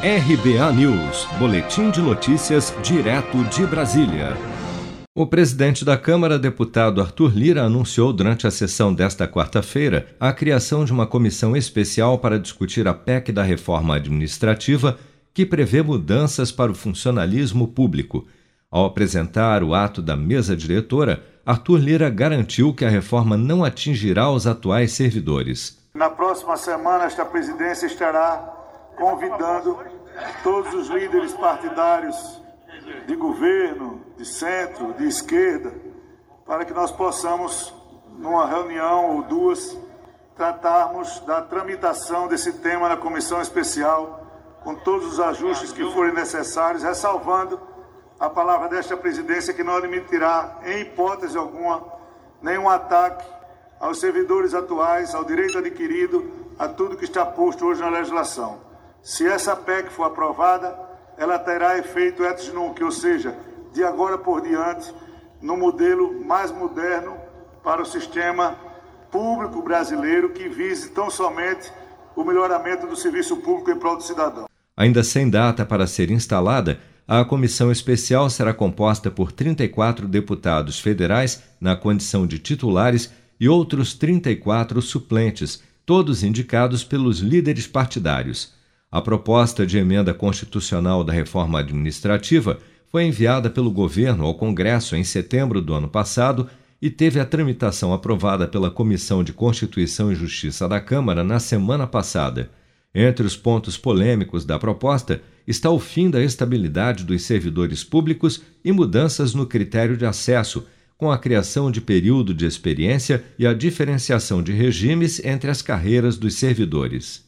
RBA News, Boletim de Notícias, direto de Brasília. O presidente da Câmara, deputado Arthur Lira, anunciou durante a sessão desta quarta-feira a criação de uma comissão especial para discutir a PEC da reforma administrativa, que prevê mudanças para o funcionalismo público. Ao apresentar o ato da mesa diretora, Arthur Lira garantiu que a reforma não atingirá os atuais servidores. Na próxima semana, esta presidência estará convidando todos os líderes partidários de governo, de centro, de esquerda, para que nós possamos, numa reunião ou duas, tratarmos da tramitação desse tema na comissão especial, com todos os ajustes que forem necessários, ressalvando a palavra desta presidência que não admitirá, em hipótese alguma, nenhum ataque aos servidores atuais, ao direito adquirido, a tudo que está posto hoje na legislação. Se essa PEC for aprovada, ela terá efeito ex nunc, ou seja, de agora por diante, no modelo mais moderno para o sistema público brasileiro que vise tão somente o melhoramento do serviço público em prol do cidadão. Ainda sem data para ser instalada, a comissão especial será composta por 34 deputados federais na condição de titulares e outros 34 suplentes, todos indicados pelos líderes partidários. A proposta de emenda constitucional da reforma administrativa foi enviada pelo governo ao Congresso em setembro do ano passado e teve a tramitação aprovada pela Comissão de Constituição e Justiça da Câmara na semana passada. Entre os pontos polêmicos da proposta está o fim da estabilidade dos servidores públicos e mudanças no critério de acesso, com a criação de período de experiência e a diferenciação de regimes entre as carreiras dos servidores.